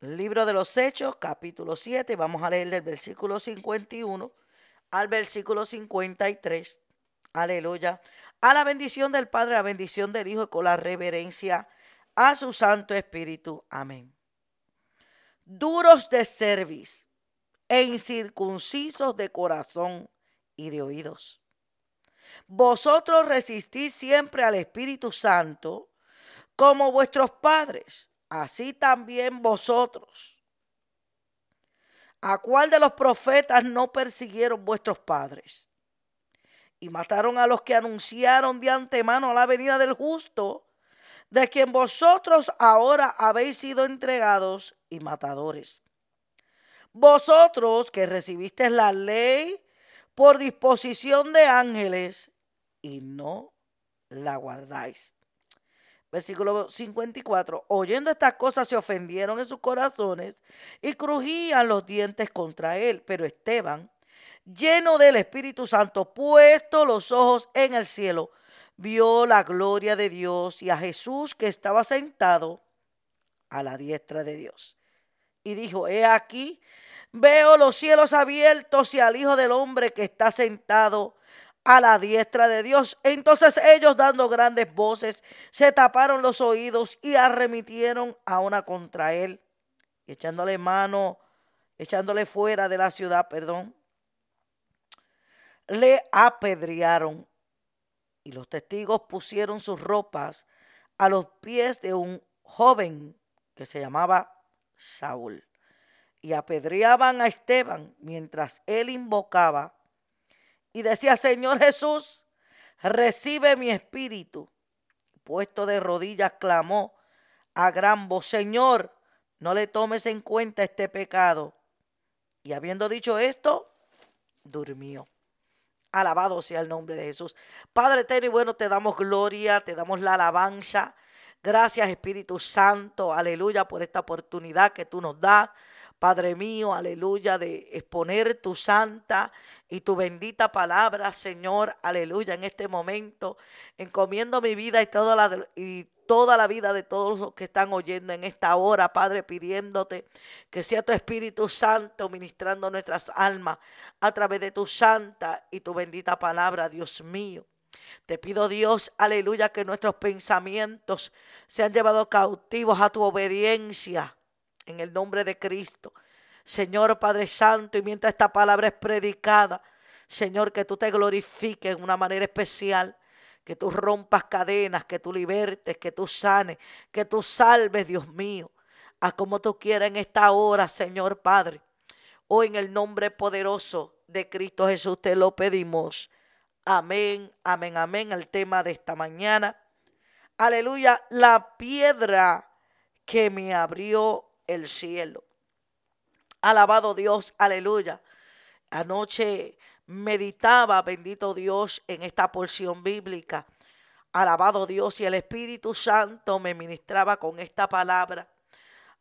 Libro de los Hechos, capítulo 7, vamos a leer del versículo 51 al versículo 53. Aleluya. A la bendición del Padre, a la bendición del Hijo y con la reverencia a su Santo Espíritu. Amén. Duros de cerviz e incircuncisos de corazón y de oídos. Vosotros resistís siempre al Espíritu Santo como vuestros padres así también vosotros. ¿A cuál de los profetas no persiguieron vuestros padres? Y mataron a los que anunciaron de antemano la venida del justo, de quien vosotros ahora habéis sido entregados y matadores. Vosotros que recibisteis la ley por disposición de ángeles y no la guardáis. Versículo 54. Oyendo estas cosas se ofendieron en sus corazones y crujían los dientes contra él. Pero Esteban, lleno del Espíritu Santo, puesto los ojos en el cielo, vio la gloria de Dios y a Jesús que estaba sentado a la diestra de Dios. Y dijo, he aquí, veo los cielos abiertos y al Hijo del Hombre que está sentado a la diestra de Dios. Entonces ellos dando grandes voces se taparon los oídos y arremitieron a una contra él, echándole mano, echándole fuera de la ciudad, perdón, le apedrearon. Y los testigos pusieron sus ropas a los pies de un joven que se llamaba Saúl. Y apedreaban a Esteban mientras él invocaba y decía, Señor Jesús, recibe mi espíritu. Puesto de rodillas, clamó a gran voz, Señor, no le tomes en cuenta este pecado. Y habiendo dicho esto, durmió. Alabado sea el nombre de Jesús. Padre eterno y bueno, te damos gloria, te damos la alabanza. Gracias Espíritu Santo, aleluya, por esta oportunidad que tú nos das Padre mío, aleluya, de exponer tu santa y tu bendita palabra, Señor, aleluya, en este momento. Encomiendo mi vida y toda la, y toda la vida de todos los que están oyendo en esta hora, Padre, pidiéndote que sea tu Espíritu Santo ministrando nuestras almas a través de tu santa y tu bendita palabra, Dios mío. Te pido Dios, aleluya, que nuestros pensamientos sean llevados cautivos a tu obediencia en el nombre de Cristo. Señor Padre Santo, y mientras esta palabra es predicada, Señor, que tú te glorifiques en una manera especial, que tú rompas cadenas, que tú libertes, que tú sanes, que tú salves, Dios mío, a como tú quieras en esta hora, Señor Padre. Hoy en el nombre poderoso de Cristo Jesús te lo pedimos. Amén, amén, amén. El tema de esta mañana. Aleluya, la piedra que me abrió el cielo. Alabado Dios, aleluya. Anoche meditaba, bendito Dios, en esta porción bíblica. Alabado Dios y el Espíritu Santo me ministraba con esta palabra.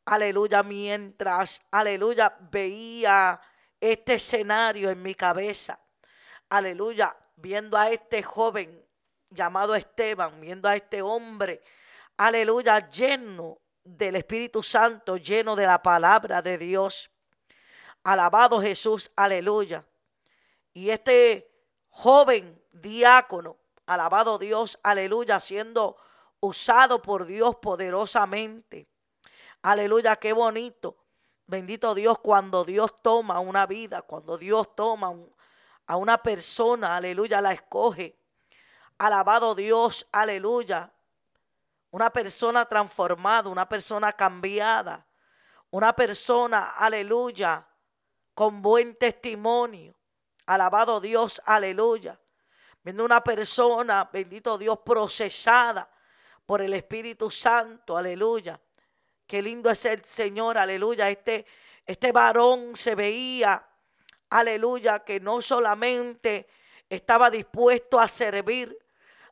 Aleluya, mientras, aleluya, veía este escenario en mi cabeza. Aleluya, viendo a este joven llamado Esteban, viendo a este hombre, aleluya, lleno del Espíritu Santo, lleno de la palabra de Dios. Alabado Jesús, aleluya. Y este joven diácono, alabado Dios, aleluya, siendo usado por Dios poderosamente. Aleluya, qué bonito. Bendito Dios cuando Dios toma una vida, cuando Dios toma a una persona, aleluya, la escoge. Alabado Dios, aleluya una persona transformada, una persona cambiada, una persona, aleluya, con buen testimonio. Alabado Dios, aleluya. Viendo una persona, bendito Dios, procesada por el Espíritu Santo, aleluya. Qué lindo es el Señor, aleluya. Este, este varón se veía, aleluya, que no solamente estaba dispuesto a servir,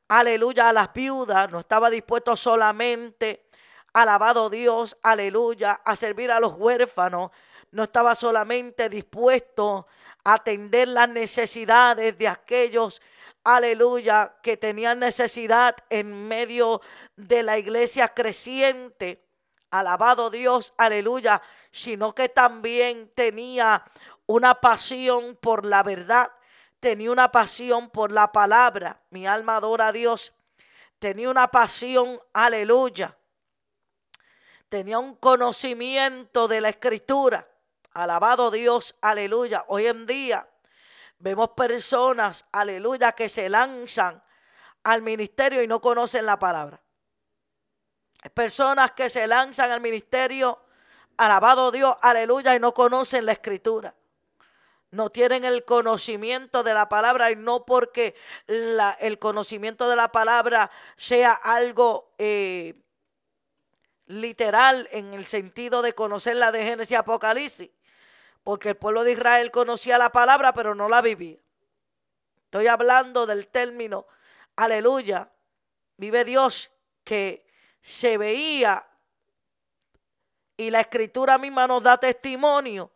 aleluya, a las viudas, no estaba dispuesto solamente, alabado Dios, aleluya, a servir a los huérfanos, no estaba solamente dispuesto a atender las necesidades de aquellos, aleluya, que tenían necesidad en medio de la iglesia creciente. Alabado Dios, aleluya, sino que también tenía una pasión por la verdad, tenía una pasión por la palabra. Mi alma adora a Dios. Tenía una pasión, aleluya. Tenía un conocimiento de la escritura. Alabado Dios, aleluya. Hoy en día vemos personas, aleluya, que se lanzan al ministerio y no conocen la palabra. Personas que se lanzan al ministerio, alabado Dios, aleluya, y no conocen la escritura no tienen el conocimiento de la palabra y no porque el conocimiento de la palabra sea algo eh, literal en el sentido de conocer la de Génesis Apocalipsis, porque el pueblo de Israel conocía la palabra pero no la vivía. Estoy hablando del término, aleluya, vive Dios que se veía y la escritura misma nos da testimonio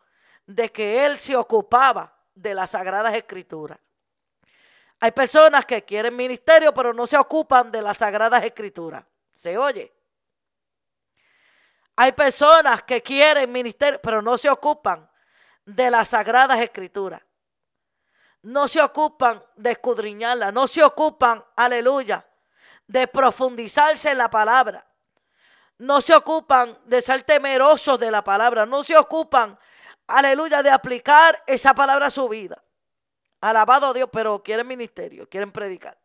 de que él se ocupaba de las sagradas escrituras. Hay personas que quieren ministerio, pero no se ocupan de las sagradas escrituras. ¿Se oye? Hay personas que quieren ministerio, pero no se ocupan de las sagradas escrituras. No se ocupan de escudriñarla, no se ocupan, aleluya, de profundizarse en la palabra. No se ocupan de ser temerosos de la palabra, no se ocupan aleluya, de aplicar esa palabra a su vida. Alabado Dios, pero quieren ministerio, quieren predicar.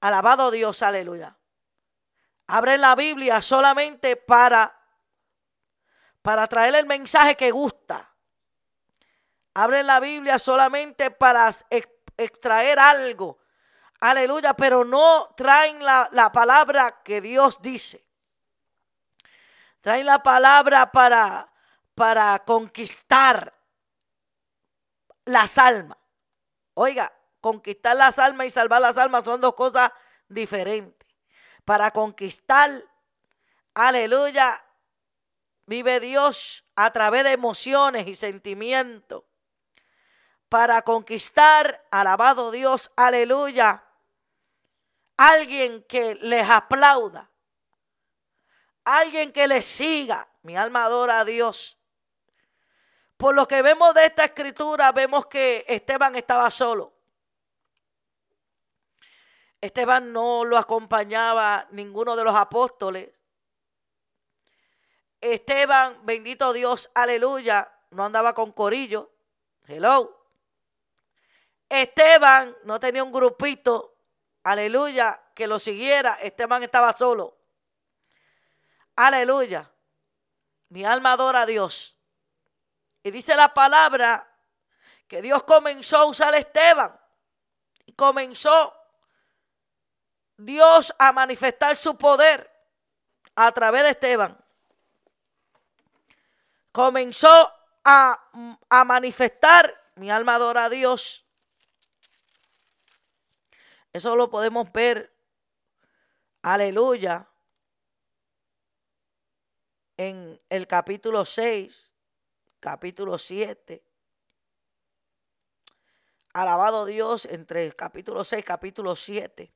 Alabado Dios, aleluya. Abren la Biblia solamente para, para traer el mensaje que gusta. Abren la Biblia solamente para extraer algo. Aleluya, pero no traen la, la palabra que Dios dice. Traen la palabra para, para conquistar las almas. Oiga, conquistar las almas y salvar las almas son dos cosas diferentes. Para conquistar, aleluya, vive Dios a través de emociones y sentimientos. Para conquistar, alabado Dios, aleluya, alguien que les aplauda, alguien que les siga. Mi alma adora a Dios. Por lo que vemos de esta escritura, vemos que Esteban estaba solo. Esteban no lo acompañaba ninguno de los apóstoles. Esteban, bendito Dios, aleluya, no andaba con corillo. Hello. Esteban no tenía un grupito, aleluya, que lo siguiera. Esteban estaba solo. Aleluya. Mi alma adora a Dios. Y dice la palabra que Dios comenzó a usar a Esteban. Y comenzó Dios a manifestar su poder a través de Esteban. Comenzó a, a manifestar, mi alma adora a Dios. Eso lo podemos ver, aleluya, en el capítulo 6 capítulo 7. Alabado Dios entre el capítulo 6 capítulo 7.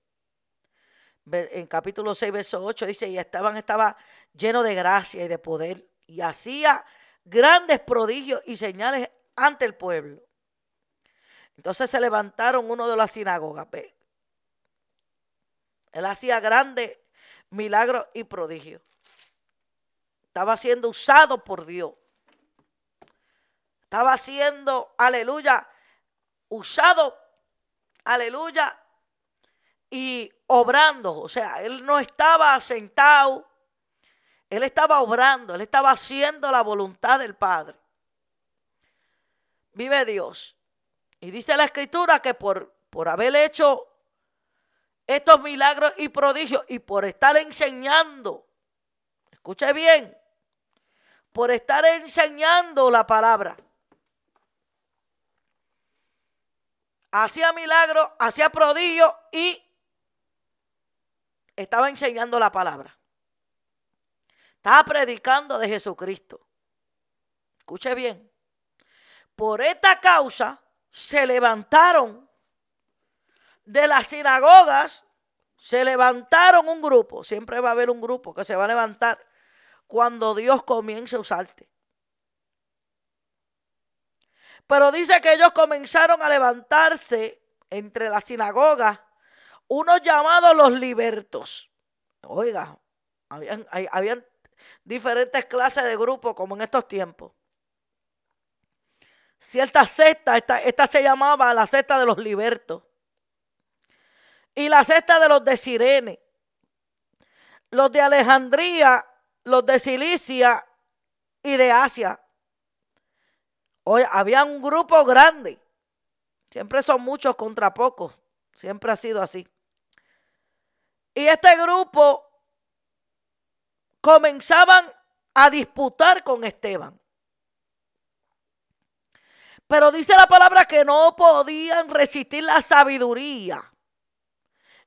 En capítulo 6, verso 8 dice, y Esteban estaba lleno de gracia y de poder y hacía grandes prodigios y señales ante el pueblo. Entonces se levantaron uno de las sinagogas. Él hacía grandes milagros y prodigios. Estaba siendo usado por Dios. Estaba siendo, aleluya, usado, aleluya, y obrando. O sea, él no estaba sentado, él estaba obrando, él estaba haciendo la voluntad del Padre. Vive Dios. Y dice la escritura que por, por haber hecho estos milagros y prodigios y por estar enseñando, escuche bien, por estar enseñando la palabra. Hacía milagros, hacía prodigios y estaba enseñando la palabra. Estaba predicando de Jesucristo. Escuche bien. Por esta causa se levantaron de las sinagogas, se levantaron un grupo. Siempre va a haber un grupo que se va a levantar cuando Dios comience a usarte. Pero dice que ellos comenzaron a levantarse entre las sinagogas unos llamados los libertos. Oiga, habían, habían diferentes clases de grupos como en estos tiempos. Cierta secta, esta, esta se llamaba la secta de los libertos. Y la secta de los de Sirene. Los de Alejandría, los de Cilicia y de Asia. Había un grupo grande. Siempre son muchos contra pocos. Siempre ha sido así. Y este grupo comenzaban a disputar con Esteban. Pero dice la palabra que no podían resistir la sabiduría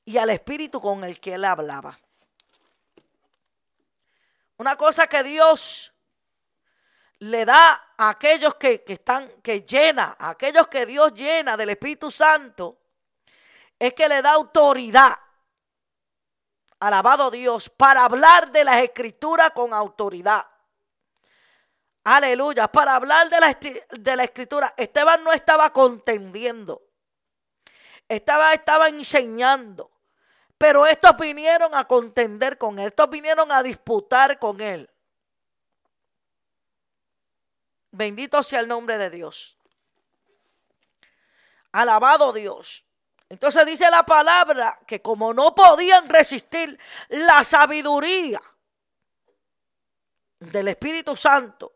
y al espíritu con el que él hablaba. Una cosa que Dios le da a aquellos que, están, que llena, a aquellos que Dios llena del Espíritu Santo, es que le da autoridad. Alabado Dios, para hablar de las escrituras con autoridad. Aleluya, para hablar de la, de la escritura. Esteban no estaba contendiendo, estaba, estaba enseñando. Pero estos vinieron a contender con él, estos vinieron a disputar con él. Bendito sea el nombre de Dios. Alabado Dios. Entonces dice la palabra que como no podían resistir la sabiduría del Espíritu Santo,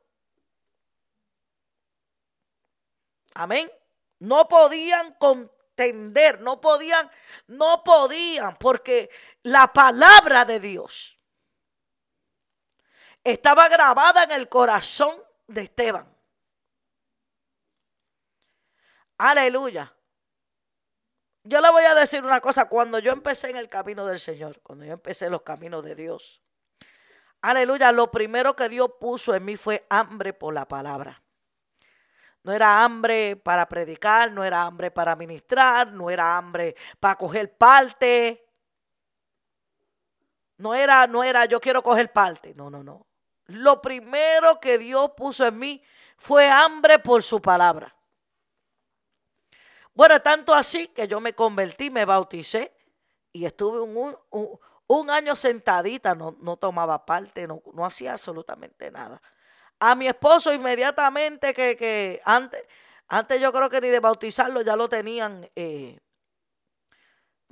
amén, no podían contender, no podían, no podían, porque la palabra de Dios estaba grabada en el corazón de Esteban. Aleluya. Yo le voy a decir una cosa, cuando yo empecé en el camino del Señor, cuando yo empecé los caminos de Dios, aleluya, lo primero que Dios puso en mí fue hambre por la palabra. No era hambre para predicar, no era hambre para ministrar, no era hambre para coger parte. No era, no era yo quiero coger parte. No, no, no. Lo primero que Dios puso en mí fue hambre por su palabra. Bueno, tanto así que yo me convertí, me bauticé y estuve un, año sentadita, no, no tomaba parte, no, no, hacía absolutamente nada. A mi esposo inmediatamente que, que, antes, antes yo creo que ni de bautizarlo ya lo tenían, eh,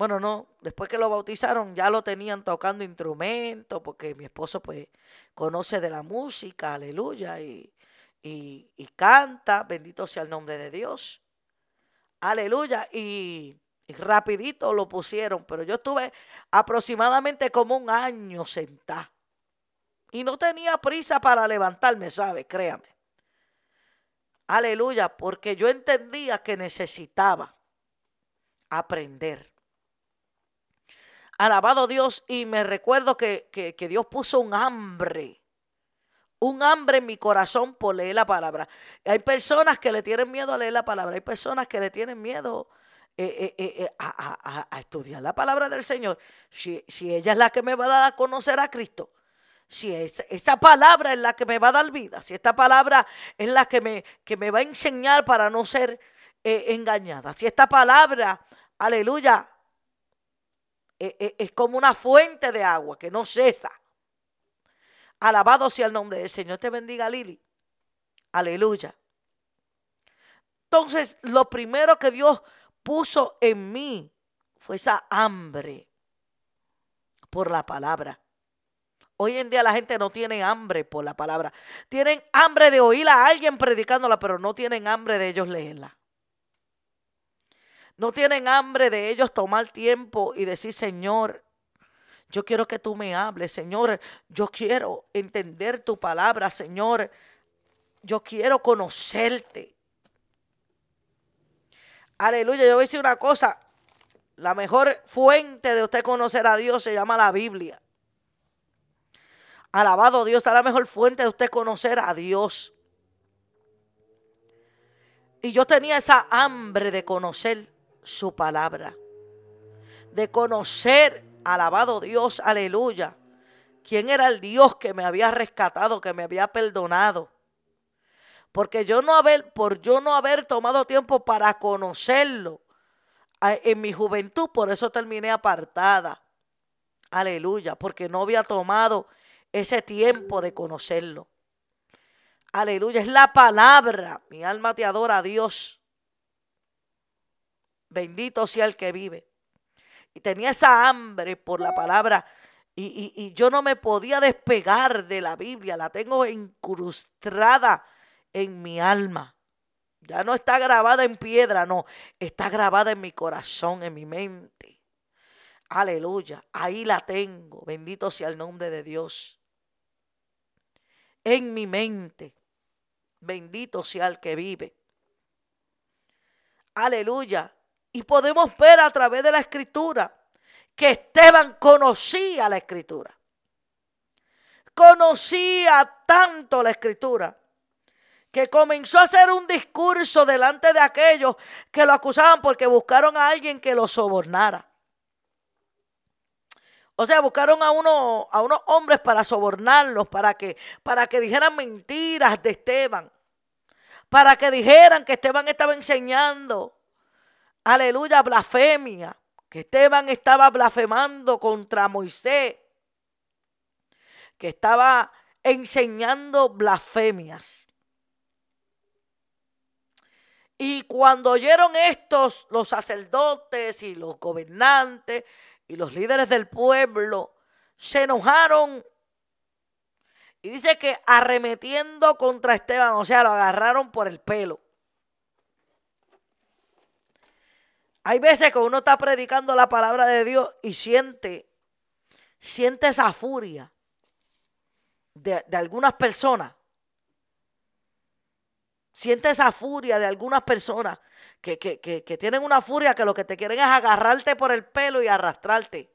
bueno, no, después que lo bautizaron ya lo tenían tocando instrumentos, porque mi esposo pues conoce de la música, aleluya, y, y canta, bendito sea el nombre de Dios. Aleluya. Y, rapidito lo pusieron, pero yo estuve aproximadamente como un año sentada. Y no tenía prisa para levantarme, ¿sabe? Créame. Aleluya, porque yo entendía que necesitaba aprender. Alabado Dios, y me recuerdo que, que Dios puso un hambre un hambre en mi corazón por leer la palabra. Hay personas que le tienen miedo a leer la palabra, hay personas que le tienen miedo eh, eh, eh, a, estudiar la palabra del Señor. Si, ella es la que me va a dar a conocer a Cristo, si esa palabra es la que me va a dar vida, si esta palabra es la que me, que me va a enseñar para no ser engañada, si esta palabra, aleluya, es como una fuente de agua que no cesa Alabado sea el nombre del Señor. Te bendiga, Lili. Aleluya. Entonces, lo primero que Dios puso en mí fue esa hambre por la palabra. Hoy en día la gente no tiene hambre por la palabra. Tienen hambre de oír a alguien predicándola, pero no tienen hambre de ellos leerla. No tienen hambre de ellos tomar tiempo y decir, Señor, yo quiero que tú me hables, Señor. Yo quiero entender tu palabra, Señor. Yo quiero conocerte. Aleluya. Yo voy a decir una cosa. La mejor fuente de usted conocer a Dios se llama la Biblia. Alabado Dios, está la mejor fuente de usted conocer a Dios. Y yo tenía esa hambre de conocer su palabra. De conocer Alabado Dios, aleluya. quién era el Dios que me había rescatado, que me había perdonado. Porque yo no haber, por yo no haber tomado tiempo para conocerlo en mi juventud, por eso terminé apartada. Aleluya, porque no había tomado ese tiempo de conocerlo. Aleluya, es la palabra. Mi alma te adora Dios. Bendito sea el que vive. Y tenía esa hambre por la palabra. Y, yo no me podía despegar de la Biblia. La tengo incrustada en mi alma. Ya no está grabada en piedra, no. Está grabada en mi corazón, en mi mente. Aleluya. Ahí la tengo. Bendito sea el nombre de Dios. En mi mente. Bendito sea el que vive. Aleluya. Y podemos ver a través de la escritura que Esteban conocía la escritura. Conocía tanto la escritura que comenzó a hacer un discurso delante de aquellos que lo acusaban porque buscaron a alguien que lo sobornara. O sea, buscaron a, uno, a unos hombres para sobornarlos, para que, para que dijeran mentiras de Esteban, para que dijeran que Esteban estaba enseñando, aleluya, blasfemia, que Esteban estaba blasfemando contra Moisés, que estaba enseñando blasfemias. Y cuando oyeron estos, los sacerdotes y los gobernantes y los líderes del pueblo se enojaron. Y dice que arremetiendo contra Esteban, o sea, lo agarraron por el pelo. Hay veces que uno está predicando la palabra de Dios y siente, siente esa furia de, de algunas personas. Siente esa furia de algunas personas que, tienen una furia que lo que te quieren es agarrarte por el pelo y arrastrarte.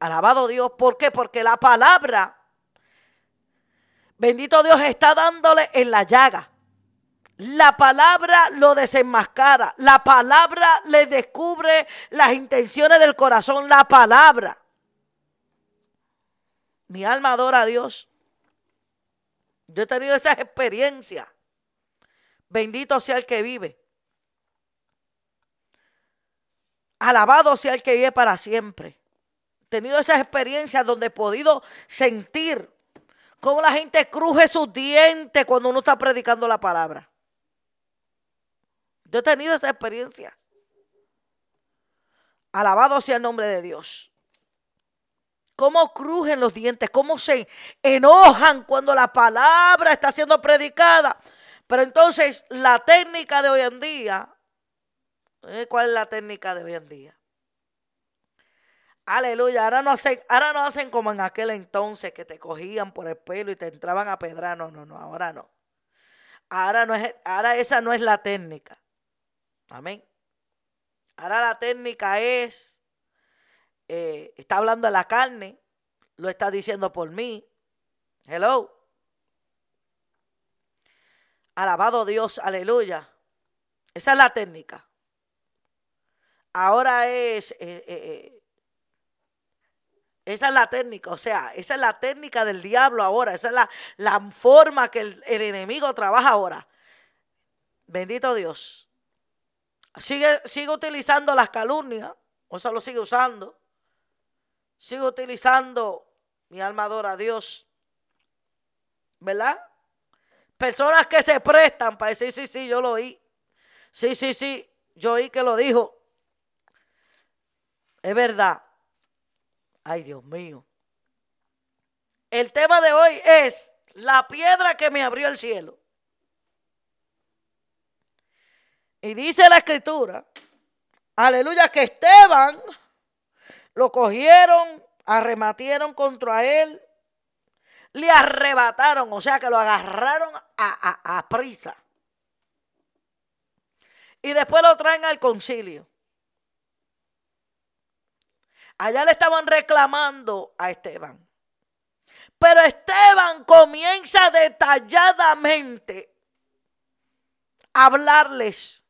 Alabado Dios, ¿por qué? Porque la palabra, bendito Dios, está dándole en la llaga. La palabra lo desenmascara. La palabra le descubre las intenciones del corazón. La palabra. Mi alma adora a Dios. Yo he tenido esas experiencias. Bendito sea el que vive. Alabado sea el que vive para siempre. He tenido esas experiencias donde he podido sentir cómo la gente cruje sus dientes cuando uno está predicando la palabra. Yo he tenido esa experiencia. Alabado sea el nombre de Dios. Cómo crujen los dientes, cómo se enojan cuando la palabra está siendo predicada. Pero entonces la técnica de hoy en día, ¿eh? ¿cuál es la técnica de hoy en día? Aleluya, ahora no, hacen, ahora no hacen como en aquel entonces que te cogían por el pelo y te entraban a pedrar. No, no, no, ahora no. Ahora, no es, ahora esa no es la técnica. Amén. Ahora la técnica es, eh, está hablando de la carne, lo está diciendo por mí. Hello. Alabado Dios, aleluya. Esa es la técnica. Ahora es, eh, eh, esa es la técnica, o sea, esa es la técnica del diablo ahora, esa es la, la forma que el, enemigo trabaja ahora. Bendito Dios. Sigue, utilizando las calumnias, o sea, lo sigue usando. Sigue utilizando mi alma adora a Dios. ¿Verdad? Personas que se prestan para decir, sí, sí, yo lo oí. Sí, sí, sí, yo oí que lo dijo. Es verdad. Ay, Dios mío. El tema de hoy es la piedra que me abrió el cielo. Y dice la escritura, aleluya, que Esteban lo cogieron, arrematieron contra él le arrebataron, o sea que lo agarraron a, prisa. Y después lo traen al concilio. Allá le estaban reclamando a Esteban. Pero Esteban comienza detalladamente a hablarles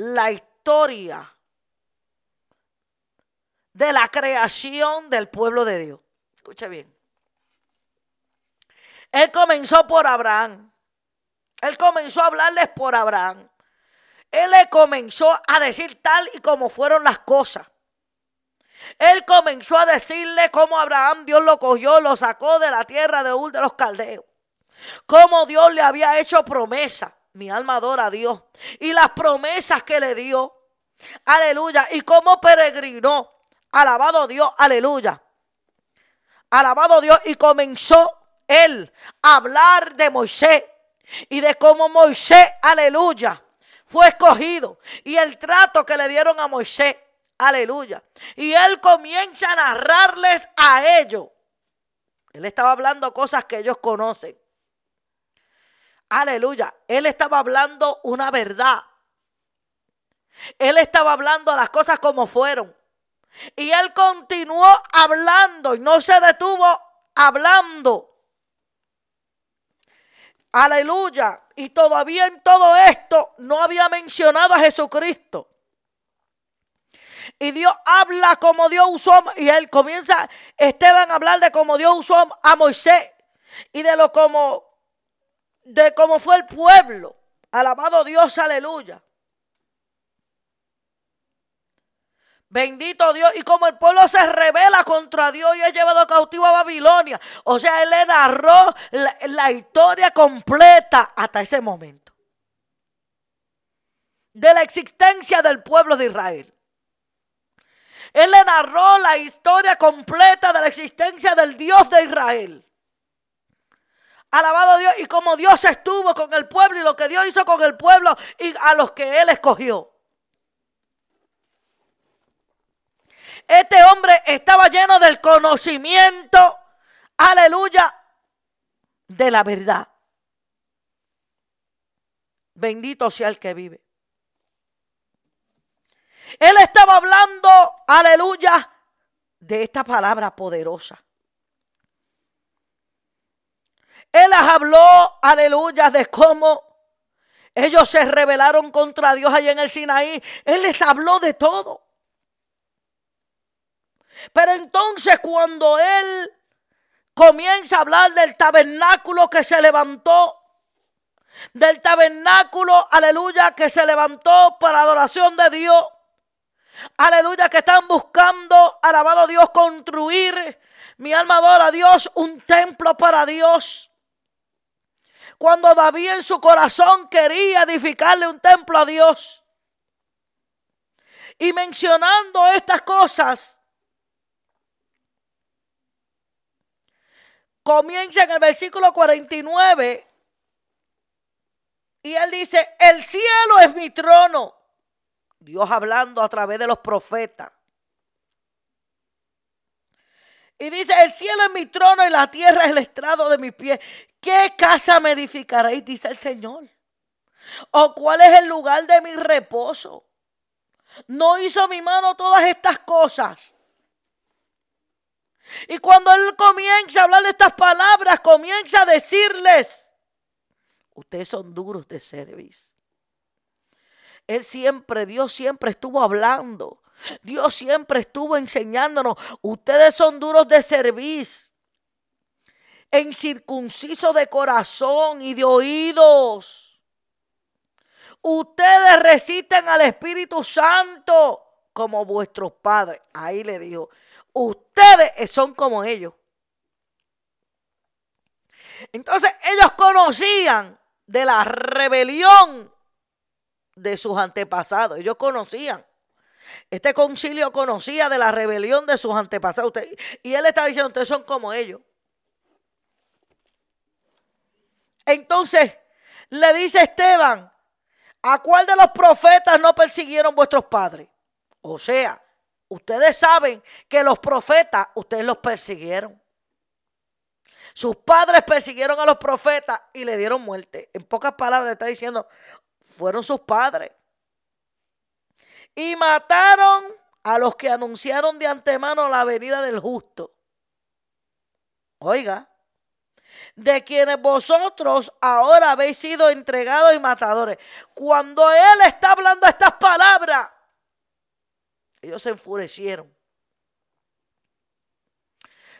la historia de la creación del pueblo de Dios. Escuche bien. Él comenzó por Abraham. Él comenzó a hablarles por Abraham. Él le comenzó a decir tal y como fueron las cosas. Él comenzó a decirle cómo Abraham Dios lo cogió, lo sacó de la tierra de Ur de los caldeos. Cómo Dios le había hecho promesa. Mi alma adora a Dios. Y las promesas que le dio. Aleluya. Y cómo peregrinó. Alabado Dios. Aleluya. Alabado Dios. Y comenzó él a hablar de Moisés. Y de cómo Moisés, aleluya, fue escogido. Y el trato que le dieron a Moisés. Aleluya. Y él comienza a narrarles a ellos. Él estaba hablando cosas que ellos conocen. Aleluya. Él estaba hablando una verdad. Él estaba hablando las cosas como fueron. Y él continuó hablando y no se detuvo hablando. Aleluya. Y todavía en todo esto no había mencionado a Jesucristo. Y Dios habla como Dios usó, y él comienza, Esteban a hablar de cómo Dios usó a Moisés y de lo como, de cómo fue el pueblo. Alabado Dios, aleluya. Bendito Dios. Y como el pueblo se revela contra Dios y es llevado cautivo a Babilonia. O sea, él le narró la, la historia completa hasta ese momento. De la existencia del pueblo de Israel. Él le narró la historia completa de la existencia del Dios de Israel. Alabado Dios y como Dios estuvo con el pueblo y lo que Dios hizo con el pueblo y a los que Él escogió. Este hombre estaba lleno del conocimiento, aleluya, de la verdad. Bendito sea el que vive. Él estaba hablando, aleluya, de esta palabra poderosa. Él les habló, aleluya, de cómo ellos se rebelaron contra Dios allá en el Sinaí. Él les habló de todo. Pero entonces cuando él comienza a hablar del tabernáculo que se levantó, del tabernáculo, aleluya, que se levantó para adoración de Dios, aleluya, que están buscando, alabado Dios, construir, mi alma adora a Dios, un templo para Dios. Cuando David en su corazón quería edificarle un templo a Dios. Y mencionando estas cosas, comienza en el versículo 49 y él dice, el cielo es mi trono. Dios hablando a través de los profetas. Y dice, el cielo es mi trono y la tierra es el estrado de mis pies. ¿Qué casa me edificaréis? Dice el Señor. ¿O cuál es el lugar de mi reposo? ¿No hizo mi mano todas estas cosas? Y cuando Él comienza a hablar de estas palabras, comienza a decirles, ustedes son duros de servicio. Él siempre, Dios siempre estuvo hablando. Dios siempre estuvo enseñándonos, ustedes son duros de servicio, incircunciso de corazón y de oídos. Ustedes resisten al Espíritu Santo como vuestros padres. Ahí le dijo, ustedes son como ellos. Entonces ellos conocían de la rebelión de sus antepasados. Ellos conocían. Este concilio conocía de la rebelión de sus antepasados. y él estaba diciendo, ustedes son como ellos. Entonces le dice Esteban, ¿a cuál de los profetas no persiguieron vuestros padres? O sea, Ustedes saben que los profetas, ustedes los persiguieron. Sus padres persiguieron a los profetas y le dieron muerte. En pocas palabras está diciendo, fueron sus padres. Y mataron a los que anunciaron de antemano la venida del justo. Oiga, de quienes vosotros ahora habéis sido entregados y matadores. Cuando Él está hablando estas palabras, ellos se enfurecieron.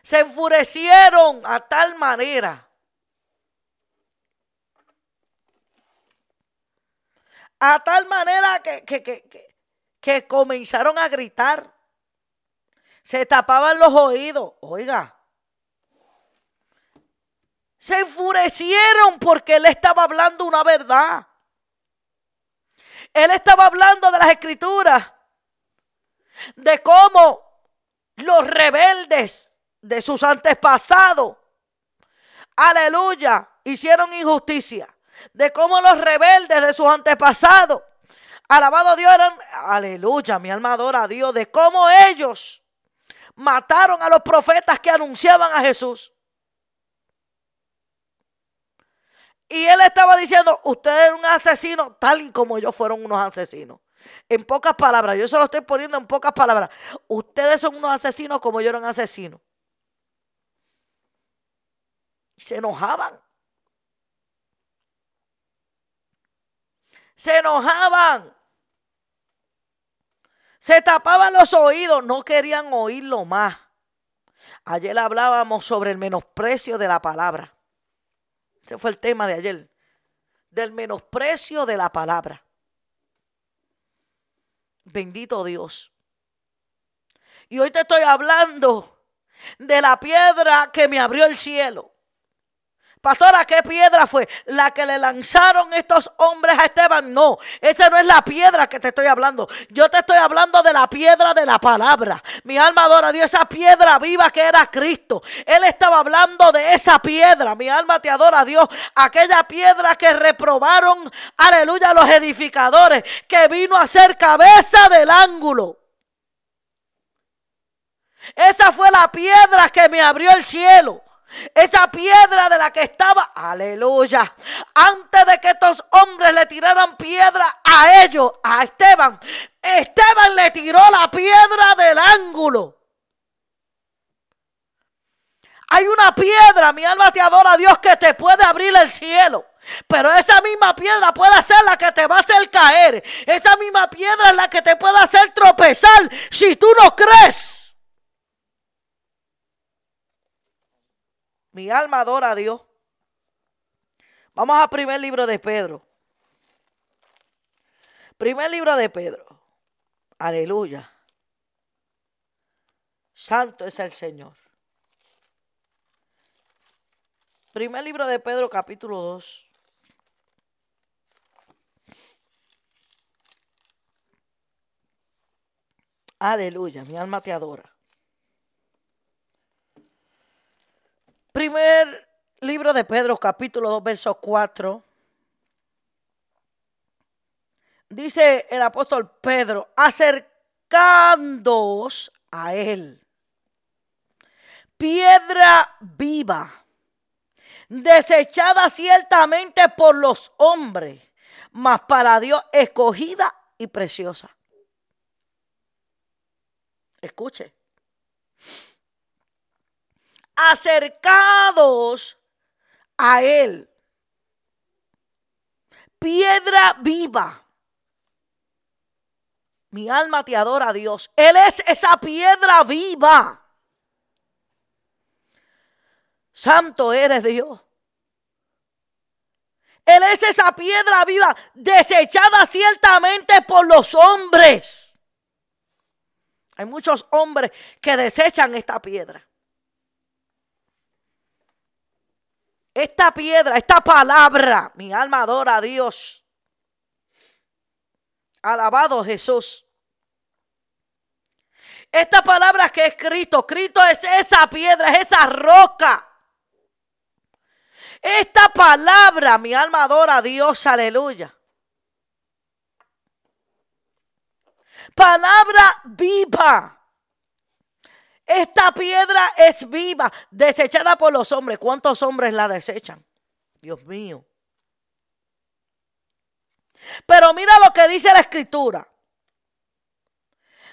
Se enfurecieron a tal manera. A tal manera que, que, que comenzaron a gritar. Se tapaban los oídos. Oiga. Se enfurecieron porque él estaba hablando una verdad. Él estaba hablando de las escrituras. De cómo los rebeldes de sus antepasados, aleluya, hicieron injusticia. De cómo los rebeldes de sus antepasados, alabado Dios, eran, aleluya, mi alma adora a Dios, de cómo ellos mataron a los profetas que anunciaban a Jesús. Y él estaba diciendo, usted es un asesino tal y como ellos fueron unos asesinos. En pocas palabras, yo se lo estoy poniendo en pocas palabras. Ustedes son unos asesinos como yo era un asesino. Se enojaban. Se enojaban. Se tapaban los oídos, no querían oírlo más. Ayer hablábamos sobre el menosprecio de la palabra. Ese fue el tema de ayer. Del menosprecio de la palabra. Bendito Dios. Y hoy te estoy hablando de la piedra que me abrió el cielo. Pastora, ¿qué piedra fue? La que le lanzaron estos hombres a Esteban. No, esa no es la piedra que te estoy hablando. Yo te estoy hablando de la piedra de la palabra. Mi alma adora a Dios, esa piedra viva que era Cristo. Él estaba hablando de esa piedra. Mi alma te adora a Dios. Aquella piedra que reprobaron, aleluya, los edificadores, que vino a ser cabeza del ángulo. Esa fue la piedra que me abrió el cielo. Esa piedra de la que estaba, aleluya, antes de que estos hombres le tiraran piedra a ellos, a Esteban, Esteban le tiró la piedra del ángulo. Hay una piedra, mi alma te adora a Dios, que te puede abrir el cielo. Pero esa misma piedra puede ser la que te va a hacer caer. Esa misma piedra es la que te puede hacer tropezar si tú no crees. Mi alma adora a Dios. Vamos al primer libro de Pedro. Primer libro de Pedro. Aleluya. Santo es el Señor. Primer libro de Pedro capítulo 2. Aleluya, mi alma te adora. Primer libro de Pedro, capítulo 2, verso 4. Dice el apóstol Pedro, acercándoos a él. Piedra viva, desechada ciertamente por los hombres, mas para Dios escogida y preciosa. Escuche acercados a Él. Piedra viva. Mi alma te adora a Dios. Él es esa piedra viva. Santo eres Dios. Él es esa piedra viva desechada ciertamente por los hombres. Hay muchos hombres que desechan esta piedra. Esta piedra, esta palabra, mi alma adora a Dios. Alabado Jesús. Esta palabra que es Cristo, Cristo es esa piedra, es esa roca. Esta palabra, mi alma adora a Dios, aleluya. Palabra viva. Esta piedra es viva, desechada por los hombres. ¿Cuántos hombres la desechan? Dios mío. Pero mira lo que dice la escritura.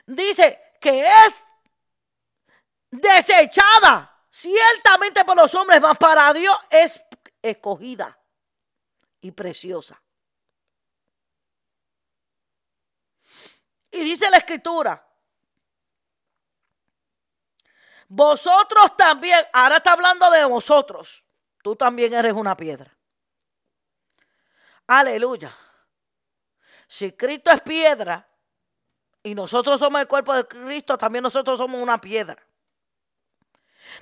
Dice que es desechada ciertamente por los hombres, mas para Dios es escogida y preciosa. Y dice la escritura, Vosotros también, ahora está hablando de vosotros, tú también eres una piedra. Aleluya. Si Cristo es piedra y nosotros somos el cuerpo de Cristo, también nosotros somos una piedra.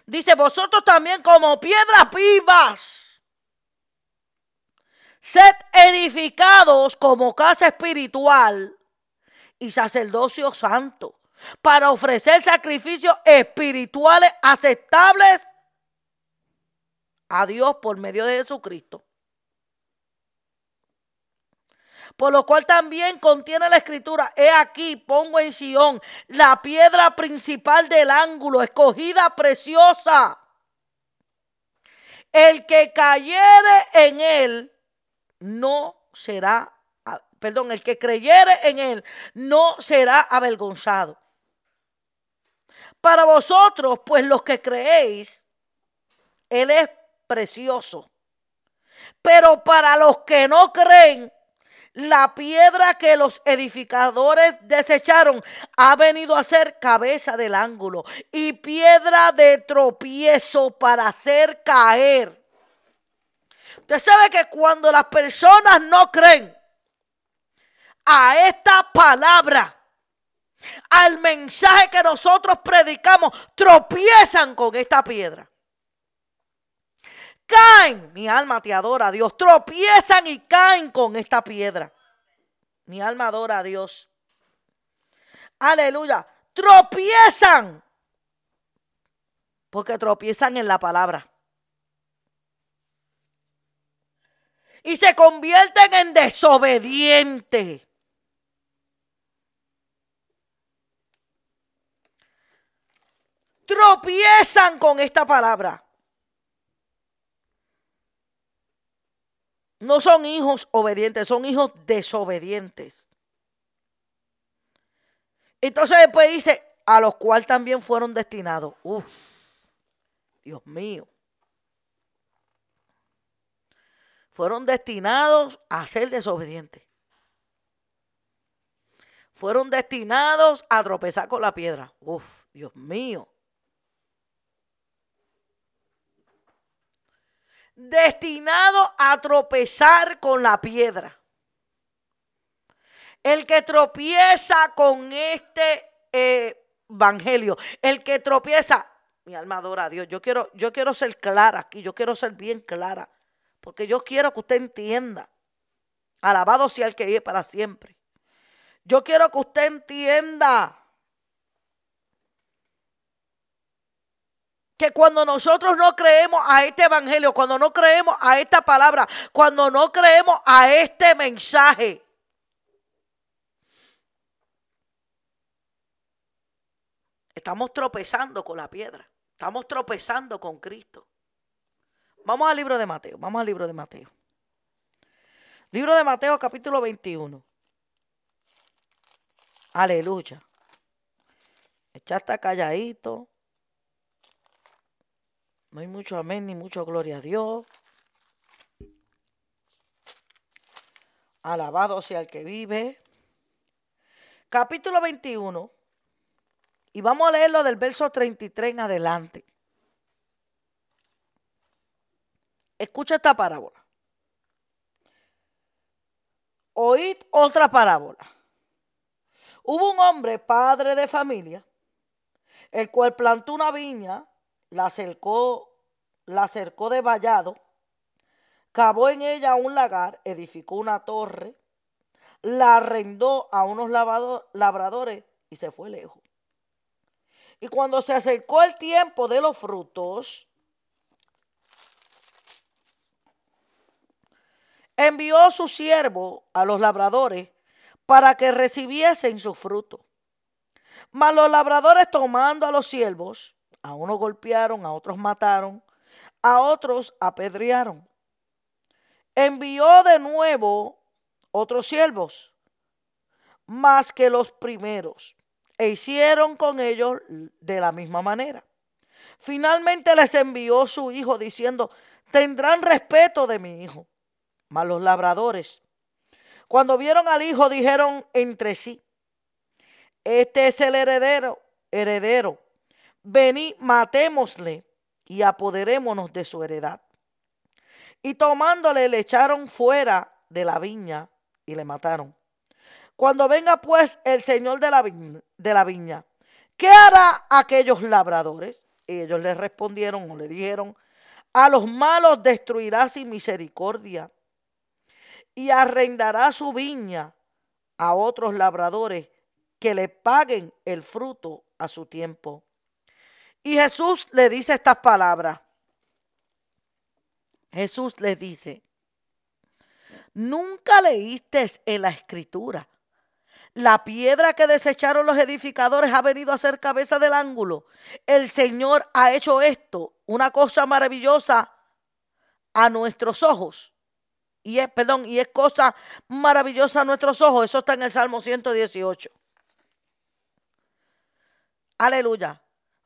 Dice, vosotros también como piedras vivas, sed edificados como casa espiritual y sacerdocio santo para ofrecer sacrificios espirituales aceptables a Dios por medio de Jesucristo. Por lo cual también contiene la escritura, he aquí, pongo en Sión la piedra principal del ángulo, escogida preciosa. El que cayere en él no será, perdón, el que creyere en él no será avergonzado. Para vosotros, pues los que creéis, él es precioso. Pero para los que no creen, la piedra que los edificadores desecharon ha venido a ser cabeza del ángulo y piedra de tropiezo para hacer caer. Usted sabe que cuando las personas no creen a esta palabra, al mensaje que nosotros predicamos, tropiezan con esta piedra caen. Mi alma te adora a Dios. Tropiezan y caen con esta piedra. Mi alma adora a Dios. Aleluya. Tropiezan. Porque tropiezan en la palabra. Y se convierten en desobedientes. Tropiezan con esta palabra. No son hijos obedientes, son hijos desobedientes. Entonces después dice, a los cuales también fueron destinados. Uf, Dios mío. Fueron destinados a ser desobedientes. Fueron destinados a tropezar con la piedra. Uf, Dios mío. Destinado a tropezar con la piedra. El que tropieza con este eh, evangelio, el que tropieza, mi alma adora a Dios. Yo quiero, yo quiero ser clara aquí, yo quiero ser bien clara, porque yo quiero que usted entienda. Alabado sea el que vive para siempre. Yo quiero que usted entienda que cuando nosotros no creemos a este evangelio, cuando no creemos a esta palabra, cuando no creemos a este mensaje, estamos tropezando con la piedra, estamos tropezando con Cristo. Vamos al libro de Mateo, vamos al libro de Mateo. Libro de Mateo capítulo 21. Aleluya. Echaste calladito. No hay mucho amén ni mucho gloria a Dios. Alabado sea el que vive. Capítulo 21. Y vamos a leerlo del verso 33 en adelante. Escucha esta parábola. Oíd otra parábola. Hubo un hombre, padre de familia, el cual plantó una viña la cercó, la de vallado, cavó en ella un lagar, edificó una torre, la arrendó a unos labradores y se fue lejos. Y cuando se acercó el tiempo de los frutos, envió su siervo a los labradores para que recibiesen su fruto. Mas los labradores tomando a los siervos, a unos golpearon, a otros mataron, a otros apedrearon. Envió de nuevo otros siervos, más que los primeros, e hicieron con ellos de la misma manera. Finalmente les envió su hijo diciendo, tendrán respeto de mi hijo. Mas los labradores, cuando vieron al hijo, dijeron entre sí, este es el heredero, heredero Vení, matémosle y apoderémonos de su heredad. Y tomándole le echaron fuera de la viña y le mataron. Cuando venga pues el señor de la, viña, de la viña, ¿qué hará aquellos labradores? Y ellos le respondieron o le dijeron, a los malos destruirá sin misericordia y arrendará su viña a otros labradores que le paguen el fruto a su tiempo. Y Jesús le dice estas palabras. Jesús les dice, nunca leíste en la escritura. La piedra que desecharon los edificadores ha venido a ser cabeza del ángulo. El Señor ha hecho esto, una cosa maravillosa a nuestros ojos y es, perdón, y es cosa maravillosa a nuestros ojos. Eso está en el Salmo 118. Aleluya.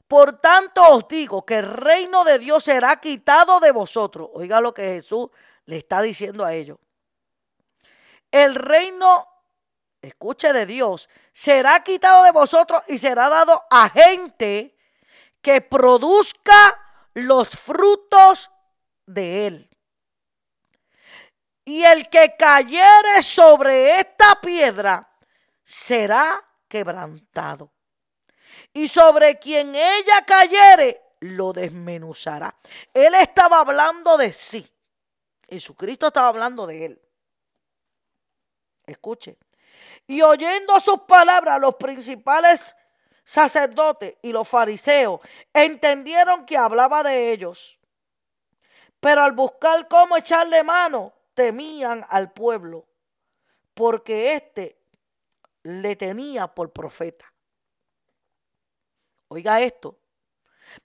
Por tanto os digo que el reino de Dios será quitado de vosotros. Oiga lo que Jesús le está diciendo a ellos. El reino, escuche de Dios, será quitado de vosotros y será dado a gente que produzca los frutos de él. Y el que cayere sobre esta piedra será quebrantado. Y sobre quien ella cayere, lo desmenuzará. Él estaba hablando de sí. Jesucristo estaba hablando de él. Escuche. Y oyendo sus palabras, los principales sacerdotes y los fariseos entendieron que hablaba de ellos. Pero al buscar cómo echarle mano, temían al pueblo, porque éste le tenía por profeta. Oiga esto.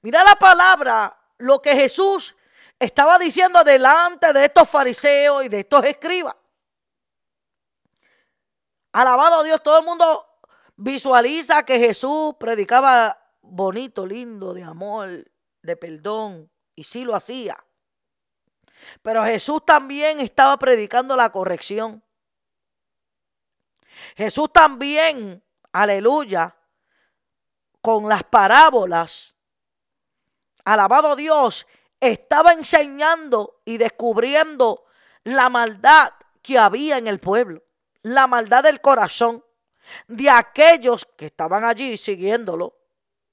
Mira la palabra, lo que Jesús estaba diciendo delante de estos fariseos y de estos escribas. Alabado Dios, todo el mundo visualiza que Jesús predicaba bonito, lindo, de amor, de perdón, y sí lo hacía. Pero Jesús también estaba predicando la corrección. Jesús también, aleluya, con las parábolas, alabado Dios, estaba enseñando y descubriendo la maldad que había en el pueblo, la maldad del corazón de aquellos que estaban allí siguiéndolo.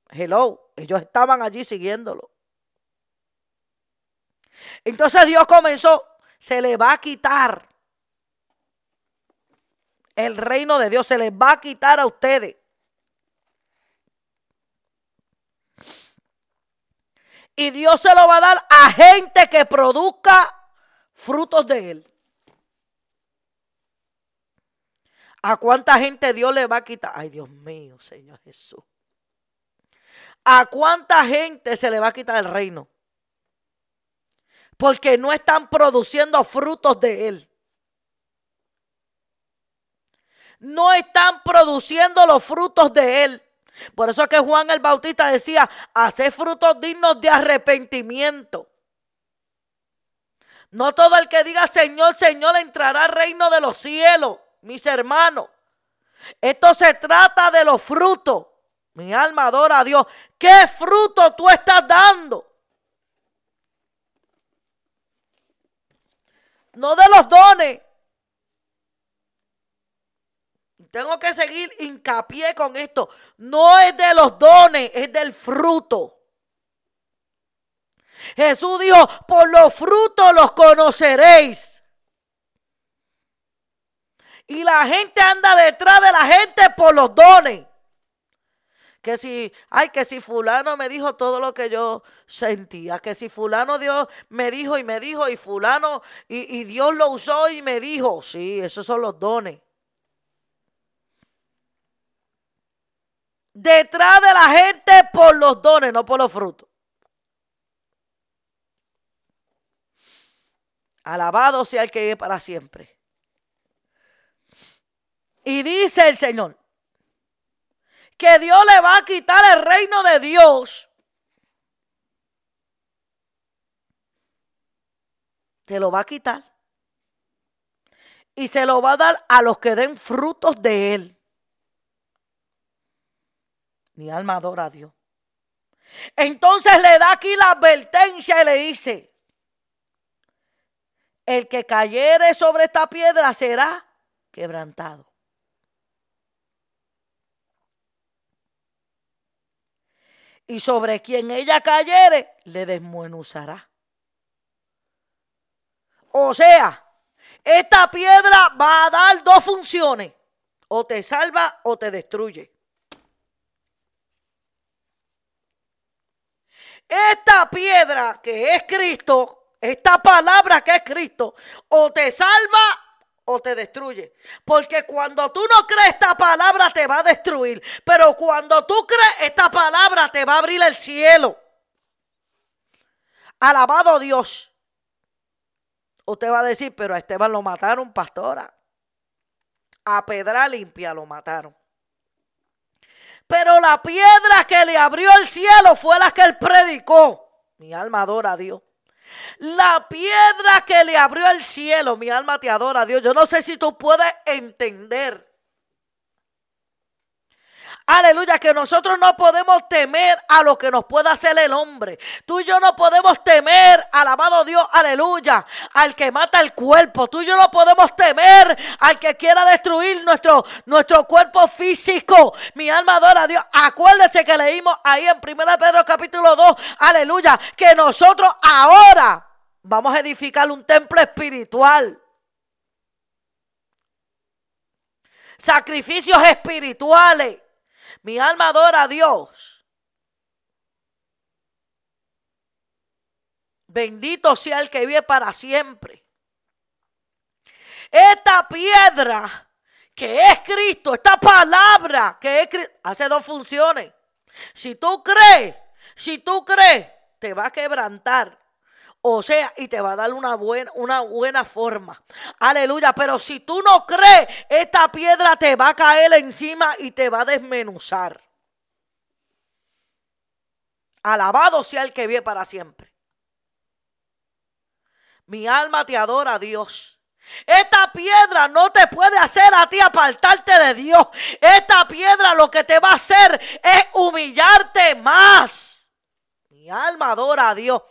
Hello, ellos estaban allí siguiéndolo. Entonces Dios comenzó, se le va a quitar el reino de Dios, se les va a quitar a ustedes. Y Dios se lo va a dar a gente que produzca frutos de él. ¿A cuánta gente Dios le va a quitar? Ay, Dios mío, Señor Jesús. ¿A cuánta gente se le va a quitar el reino? porque no están produciendo frutos de él. No están produciendo los frutos de él. Por eso es que Juan el Bautista decía, hacer frutos dignos de arrepentimiento. No todo el que diga Señor, Señor entrará al reino de los cielos, mis hermanos. Esto se trata de los frutos. Mi alma adora a Dios. ¿Qué fruto tú estás dando? no de los dones. Tengo que seguir hincapié con esto. No es de los dones, es del fruto. Jesús dijo, por los frutos los conoceréis. Y la gente anda detrás de la gente por los dones que si, ay, que si fulano me dijo todo lo que yo sentía, que si fulano Dios me dijo y me dijo y fulano y, y Dios lo usó y me dijo, sí, esos son los dones. Detrás de la gente por los dones, no por los frutos. Alabado sea el que vive para siempre. Y dice el Señor, que Dios le va a quitar el reino de Dios. Te lo va a quitar. Y se lo va a dar a los que den frutos de él. Mi alma adora a Dios. Entonces le da aquí la advertencia y le dice, el que cayere sobre esta piedra será quebrantado. Y sobre quien ella cayere, le desmenuzará. O sea, esta piedra va a dar dos funciones. O te salva o te destruye. Esta piedra que es Cristo, esta palabra que es Cristo, o te salva o te destruye. Porque cuando tú no crees esta palabra te va a destruir. Pero cuando tú crees esta palabra te va a abrir el cielo. Alabado Dios. Usted va a decir, pero a Esteban lo mataron, pastora. A Pedra Limpia lo mataron. Pero la piedra que le abrió el cielo fue la que él predicó. Mi alma adora a Dios. La piedra que le abrió el cielo, mi alma te adora a Dios. Yo no sé si tú puedes entender Aleluya, que nosotros no podemos temer a lo que nos pueda hacer el hombre. Tú y yo no podemos temer, alabado Dios, aleluya, al que mata el cuerpo. Tú y yo no podemos temer al que quiera destruir nuestro, nuestro cuerpo físico. Mi alma adora a Dios. Acuérdese que leímos ahí en 1 Pedro capítulo 2, aleluya, que nosotros ahora vamos a edificar un templo espiritual. Sacrificios espirituales mi alma adora a Dios. Bendito sea el que vive para siempre. Esta piedra que es Cristo, esta palabra que es Cristo, hace dos funciones. Si tú crees, si tú crees, te va a quebrantar. O sea, y te va a dar una buena, una buena forma. Aleluya. Pero si tú no crees, esta piedra te va a caer encima y te va a desmenuzar. Alabado sea el que vive para siempre. Mi alma te adora, Dios. Esta piedra no te puede hacer a ti apartarte de Dios. Esta piedra lo que te va a hacer es humillarte más. Mi alma adora a Dios.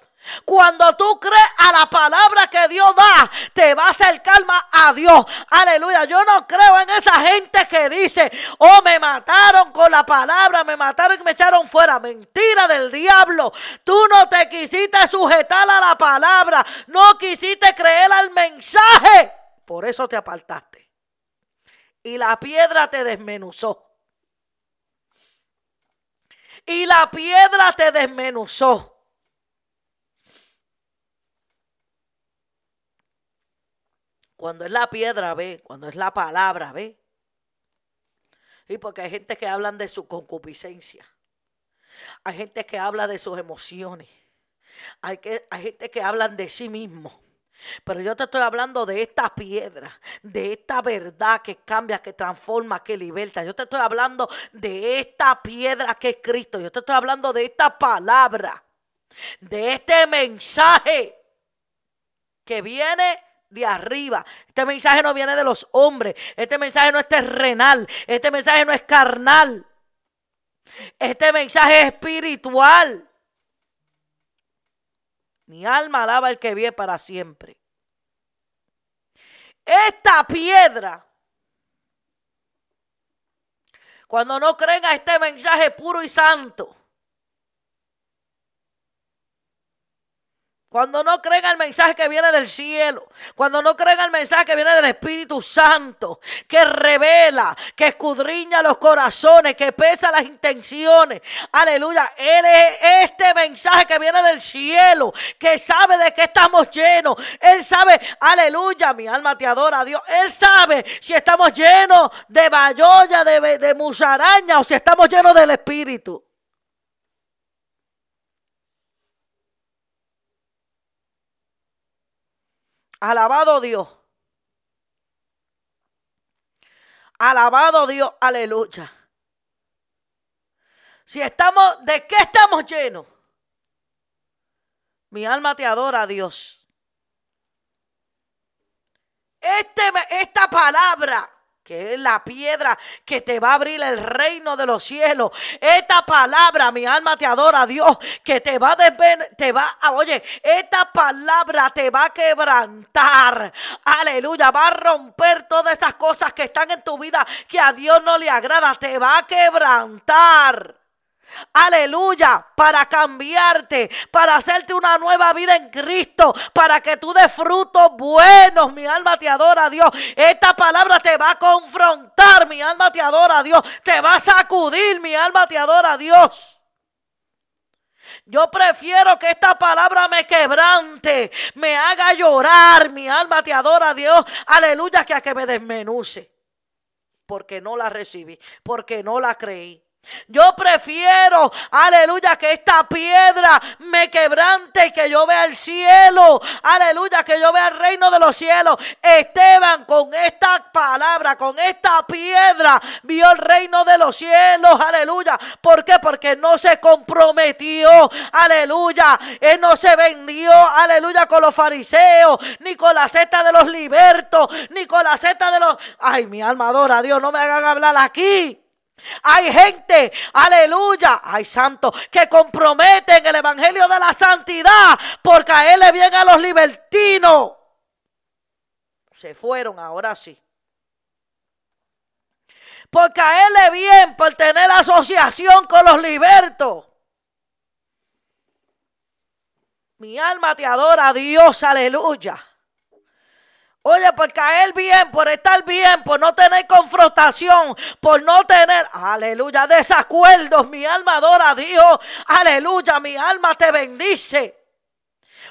Cuando tú crees a la palabra que Dios da, te va a acercar más a Dios. Aleluya. Yo no creo en esa gente que dice, oh, me mataron con la palabra, me mataron y me echaron fuera. Mentira del diablo. Tú no te quisiste sujetar a la palabra, no quisiste creer al mensaje. Por eso te apartaste. Y la piedra te desmenuzó. Y la piedra te desmenuzó. Cuando es la piedra, ve. Cuando es la palabra, ve. Y porque hay gente que hablan de su concupiscencia. Hay gente que habla de sus emociones. Hay, que, hay gente que hablan de sí mismo. Pero yo te estoy hablando de esta piedra, de esta verdad que cambia, que transforma, que liberta. Yo te estoy hablando de esta piedra que es Cristo. Yo te estoy hablando de esta palabra, de este mensaje que viene de arriba. Este mensaje no viene de los hombres. Este mensaje no es terrenal. Este mensaje no es carnal. Este mensaje es espiritual. Mi alma alaba al que vive para siempre. Esta piedra, cuando no creen a este mensaje puro y santo, Cuando no creen al mensaje que viene del cielo. Cuando no creen al mensaje que viene del Espíritu Santo. Que revela, que escudriña los corazones, que pesa las intenciones. Aleluya. Él es este mensaje que viene del cielo. Que sabe de qué estamos llenos. Él sabe, aleluya, mi alma te adora, Dios. Él sabe si estamos llenos de bayoya, de, de musaraña o si estamos llenos del Espíritu. Alabado Dios. Alabado Dios, aleluya. Si estamos, ¿de qué estamos llenos? Mi alma te adora, Dios. Este, esta palabra que es la piedra que te va a abrir el reino de los cielos. Esta palabra, mi alma te adora, Dios, que te va a te va a, oye, esta palabra te va a quebrantar. Aleluya, va a romper todas esas cosas que están en tu vida que a Dios no le agrada, te va a quebrantar. Aleluya, para cambiarte, para hacerte una nueva vida en Cristo, para que tú des frutos buenos. Mi alma te adora Dios. Esta palabra te va a confrontar, mi alma te adora Dios. Te va a sacudir, mi alma te adora Dios. Yo prefiero que esta palabra me quebrante, me haga llorar, mi alma te adora Dios. Aleluya, que a que me desmenuce. Porque no la recibí, porque no la creí. Yo prefiero, aleluya, que esta piedra me quebrante y que yo vea el cielo. Aleluya, que yo vea el reino de los cielos. Esteban con esta palabra, con esta piedra, vio el reino de los cielos. Aleluya. ¿Por qué? Porque no se comprometió. Aleluya. Él no se vendió. Aleluya con los fariseos, ni con la seta de los libertos, ni con la seta de los... Ay, mi alma adora Dios, no me hagan hablar aquí. Hay gente, aleluya, hay santos que comprometen el evangelio de la santidad por caerle bien a los libertinos. Se fueron, ahora sí. Por caerle bien, por tener asociación con los libertos. Mi alma te adora Dios, aleluya. Oye, por caer bien, por estar bien, por no tener confrontación, por no tener, aleluya, desacuerdos. Mi alma adora a Dios. Aleluya, mi alma te bendice.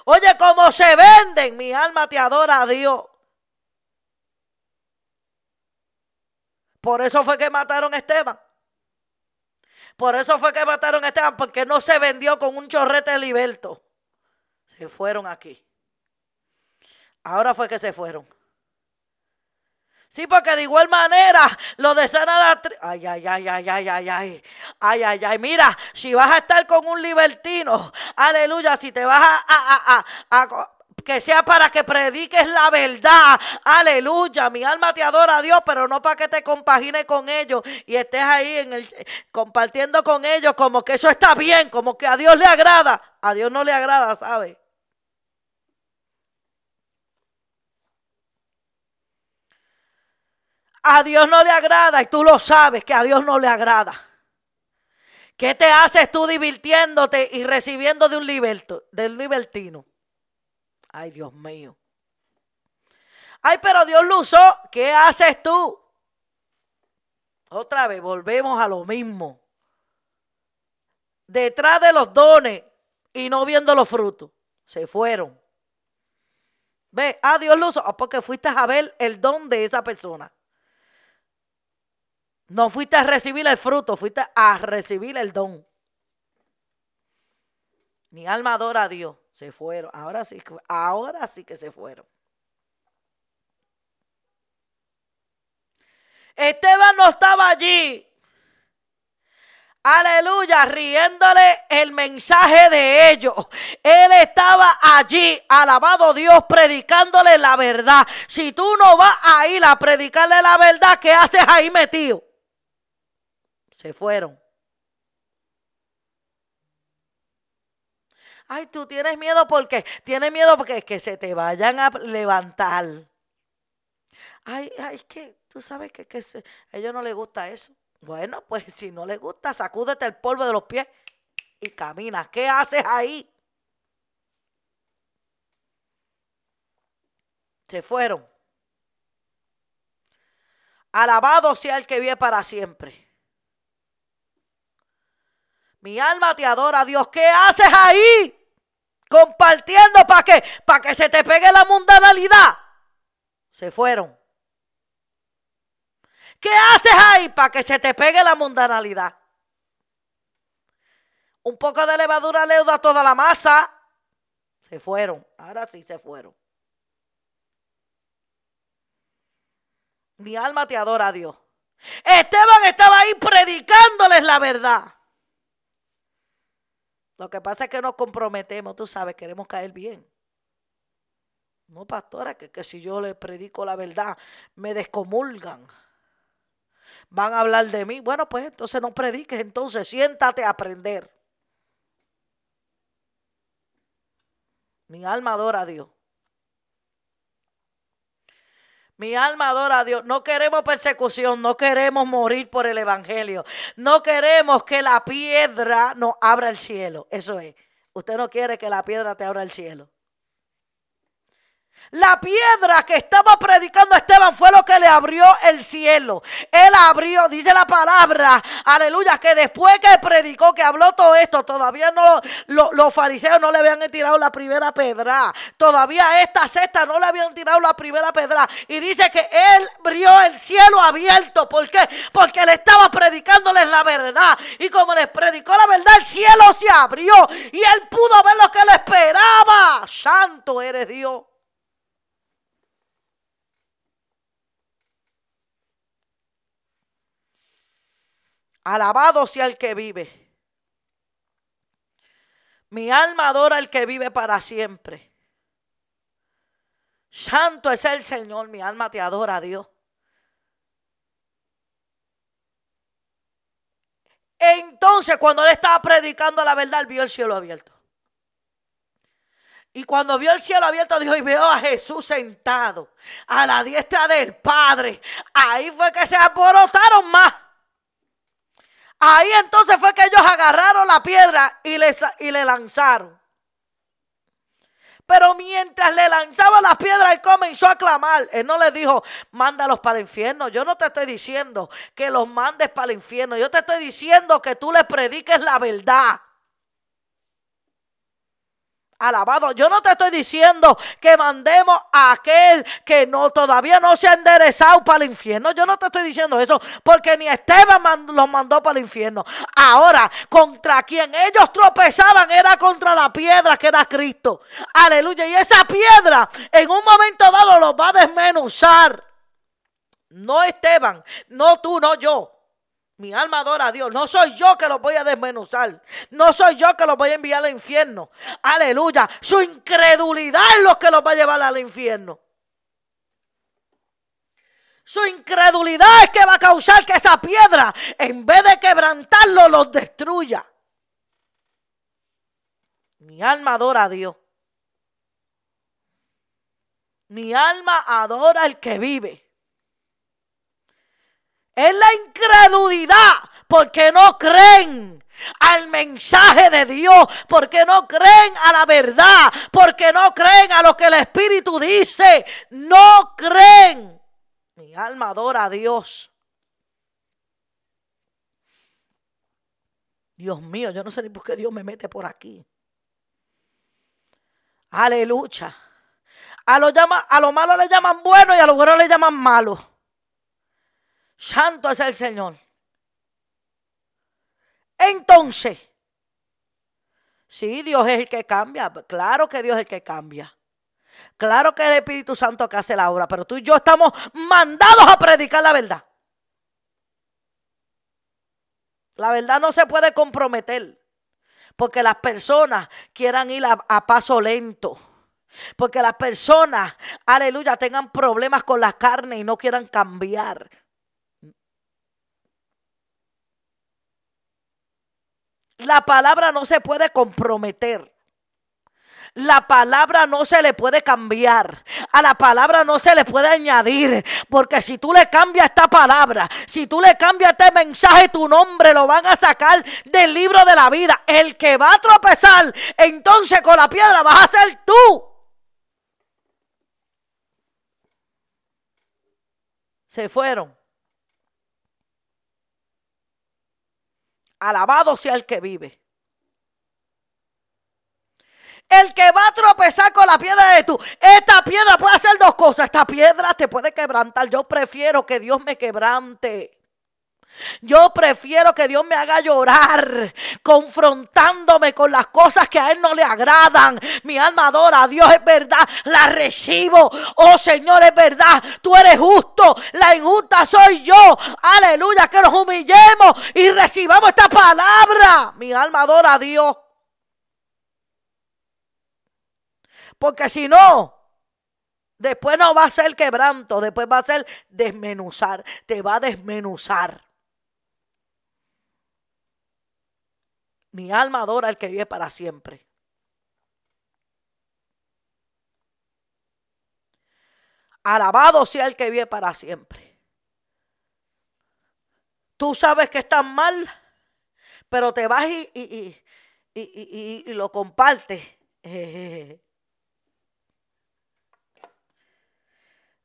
Oye, como se venden, mi alma te adora a Dios. Por eso fue que mataron a Esteban. Por eso fue que mataron a Esteban, porque no se vendió con un chorrete liberto. Se fueron aquí. Ahora fue que se fueron. Sí, porque de igual manera lo de Sana Ay, ay, ay, ay, ay, ay, ay. Ay, ay, ay. Mira, si vas a estar con un libertino, aleluya, si te vas a, que sea para que prediques la verdad. Aleluya. Mi alma te adora a Dios, pero no para que te compagines con ellos y estés ahí compartiendo con ellos como que eso está bien, como que a Dios le agrada. A Dios no le agrada, ¿sabes? A Dios no le agrada y tú lo sabes que a Dios no le agrada. ¿Qué te haces tú divirtiéndote y recibiendo de un liberto, del libertino? Ay, Dios mío. Ay, pero Dios lo usó. ¿Qué haces tú? Otra vez, volvemos a lo mismo. Detrás de los dones y no viendo los frutos. Se fueron. Ve, ah, Dios lo usó. Ah, porque fuiste a ver el don de esa persona. No fuiste a recibir el fruto, fuiste a recibir el don. Mi alma adora a Dios. Se fueron. Ahora sí, ahora sí que se fueron. Esteban no estaba allí. Aleluya, riéndole el mensaje de ellos. Él estaba allí, alabado Dios, predicándole la verdad. Si tú no vas a ir a predicarle la verdad, ¿qué haces ahí metido? Se fueron. Ay, tú tienes miedo porque tienes miedo porque que se te vayan a levantar. Ay, ay, que tú sabes que, que a ellos no les gusta eso. Bueno, pues si no les gusta, sacúdete el polvo de los pies y camina. ¿Qué haces ahí? Se fueron. Alabado sea el que vive para siempre. Mi alma te adora, Dios. ¿Qué haces ahí? Compartiendo para qué? Para que se te pegue la mundanalidad. Se fueron. ¿Qué haces ahí para que se te pegue la mundanalidad? Un poco de levadura leuda toda la masa. Se fueron. Ahora sí se fueron. Mi alma te adora, Dios. Esteban estaba ahí predicándoles la verdad. Lo que pasa es que nos comprometemos, tú sabes, queremos caer bien. No, pastora, que, que si yo le predico la verdad, me descomulgan. Van a hablar de mí. Bueno, pues entonces no prediques, entonces siéntate a aprender. Mi alma adora a Dios. Mi alma adora a Dios. No queremos persecución, no queremos morir por el Evangelio. No queremos que la piedra nos abra el cielo. Eso es. Usted no quiere que la piedra te abra el cielo. La piedra que estaba predicando Esteban fue lo que le abrió el cielo. Él abrió, dice la palabra, aleluya, que después que predicó, que habló todo esto, todavía no, los fariseos no le habían tirado la primera pedra. Todavía esta cesta no le habían tirado la primera pedra. Y dice que él abrió el cielo abierto. ¿Por qué? Porque él estaba predicándoles la verdad. Y como les predicó la verdad, el cielo se abrió. Y él pudo ver lo que le esperaba. Santo eres Dios. Alabado sea el que vive. Mi alma adora al que vive para siempre. Santo es el Señor, mi alma te adora, Dios. Entonces, cuando él estaba predicando la verdad, él vio el cielo abierto. Y cuando vio el cielo abierto, dijo, y veo a Jesús sentado a la diestra del Padre. Ahí fue que se alborotaron más. Ahí entonces fue que ellos agarraron la piedra y le, y le lanzaron. Pero mientras le lanzaba la piedra, él comenzó a clamar. Él no le dijo, mándalos para el infierno. Yo no te estoy diciendo que los mandes para el infierno. Yo te estoy diciendo que tú le prediques la verdad. Alabado. Yo no te estoy diciendo que mandemos a aquel que no todavía no se ha enderezado para el infierno. Yo no te estoy diciendo eso porque ni Esteban los mandó para el infierno. Ahora, contra quien ellos tropezaban era contra la piedra que era Cristo. Aleluya. Y esa piedra en un momento dado los va a desmenuzar. No Esteban, no tú, no yo. Mi alma adora a Dios. No soy yo que lo voy a desmenuzar. No soy yo que lo voy a enviar al infierno. Aleluya. Su incredulidad es lo que los va a llevar al infierno. Su incredulidad es que va a causar que esa piedra, en vez de quebrantarlo, los destruya. Mi alma adora a Dios. Mi alma adora al que vive. Es la incredulidad porque no creen al mensaje de Dios, porque no creen a la verdad, porque no creen a lo que el Espíritu dice, no creen. Mi alma adora a Dios. Dios mío, yo no sé ni por qué Dios me mete por aquí. Aleluya. A lo, llama, a lo malo le llaman bueno y a lo bueno le llaman malo. Santo es el Señor. Entonces, sí, Dios es el que cambia. Claro que Dios es el que cambia. Claro que es el Espíritu Santo que hace la obra, pero tú y yo estamos mandados a predicar la verdad. La verdad no se puede comprometer porque las personas quieran ir a, a, paso lento. Porque las personas, aleluya, tengan problemas con la carne y no quieran cambiar. La palabra no se puede comprometer. La palabra no se le puede cambiar. A la palabra no se le puede añadir. Porque si tú le cambias esta palabra, si tú le cambias este mensaje, tu nombre lo van a sacar del libro de la vida. El que va a tropezar entonces con la piedra vas a ser tú. Se fueron. Alabado sea el que vive. El que va a tropezar con la piedra de tú. Esta piedra puede hacer dos cosas. Esta piedra te puede quebrantar. Yo prefiero que Dios me quebrante. Yo prefiero que Dios me haga llorar, confrontándome con las cosas que a Él no le agradan. Mi alma adora a Dios, es verdad, la recibo. Oh Señor, es verdad, tú eres justo, la injusta soy yo. Aleluya, que nos humillemos y recibamos esta palabra. Mi alma adora a Dios. Porque si no, Después no va a ser quebranto, después va a ser desmenuzar, te va a desmenuzar. Mi alma adora al que vive para siempre. Alabado sea el que vive para siempre. Tú sabes que estás mal, pero te vas y, y, y, y lo compartes.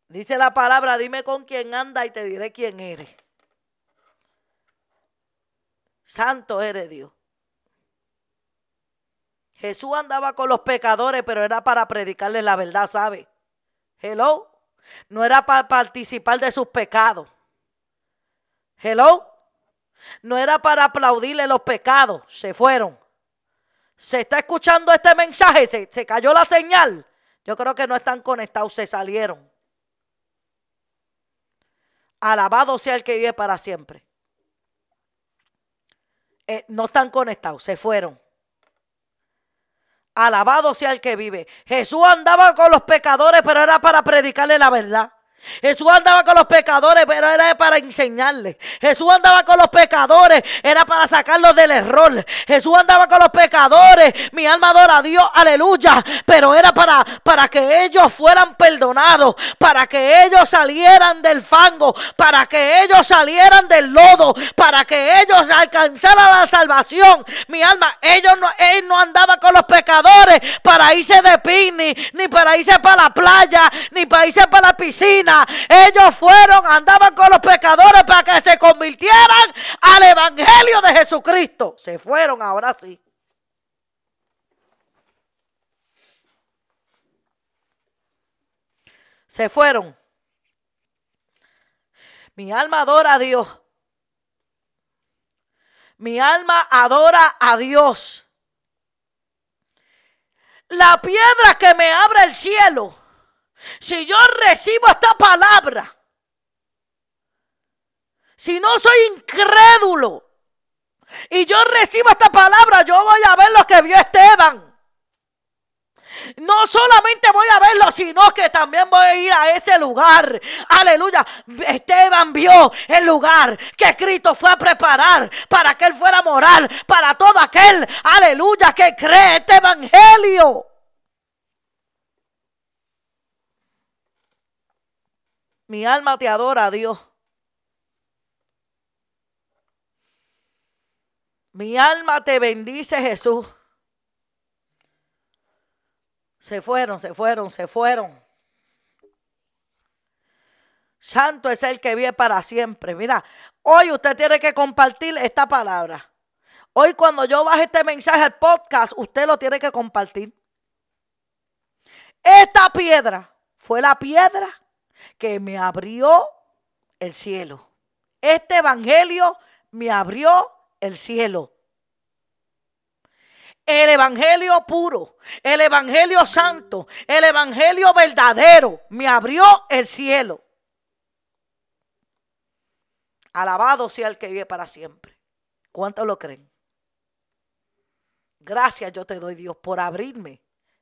Dice la palabra, dime con quién anda y te diré quién eres. Santo eres Dios. Jesús andaba con los pecadores, pero era para predicarles la verdad, ¿sabe? Hello. No era para participar de sus pecados. Hello. No era para aplaudirle los pecados. Se fueron. ¿Se está escuchando este mensaje? ¿Se, se cayó la señal? Yo creo que no están conectados, se salieron. Alabado sea el que vive para siempre. Eh, no están conectados, se fueron. Alabado sea el que vive. Jesús andaba con los pecadores, pero era para predicarle la verdad. Jesús andaba con los pecadores, pero era para enseñarles. Jesús andaba con los pecadores, era para sacarlos del error. Jesús andaba con los pecadores, mi alma adora a Dios, aleluya. Pero era para, para que ellos fueran perdonados, para que ellos salieran del fango, para que ellos salieran del lodo, para que ellos alcanzaran la salvación. Mi alma, ellos no, él no andaba con los pecadores para irse de picnic, ni para irse para la playa, ni para irse para la piscina ellos fueron, andaban con los pecadores para que se convirtieran al Evangelio de Jesucristo. Se fueron ahora sí. Se fueron. Mi alma adora a Dios. Mi alma adora a Dios. La piedra que me abre el cielo si yo recibo esta palabra, si no soy incrédulo y yo recibo esta palabra, yo voy a ver lo que vio Esteban. No solamente voy a verlo, sino que también voy a ir a ese lugar. Aleluya. Esteban vio el lugar que Cristo fue a preparar para que él fuera a morar para todo aquel, aleluya, que cree este evangelio. Mi alma te adora, Dios. Mi alma te bendice, Jesús. Se fueron, se fueron, se fueron. Santo es el que vive para siempre. Mira, hoy usted tiene que compartir esta palabra. Hoy cuando yo baje este mensaje al podcast, usted lo tiene que compartir. Esta piedra fue la piedra que me abrió el cielo. Este evangelio me abrió el cielo. El evangelio puro, el evangelio santo, el evangelio verdadero me abrió el cielo. Alabado sea el que vive para siempre. ¿Cuántos lo creen? Gracias yo te doy Dios por abrirme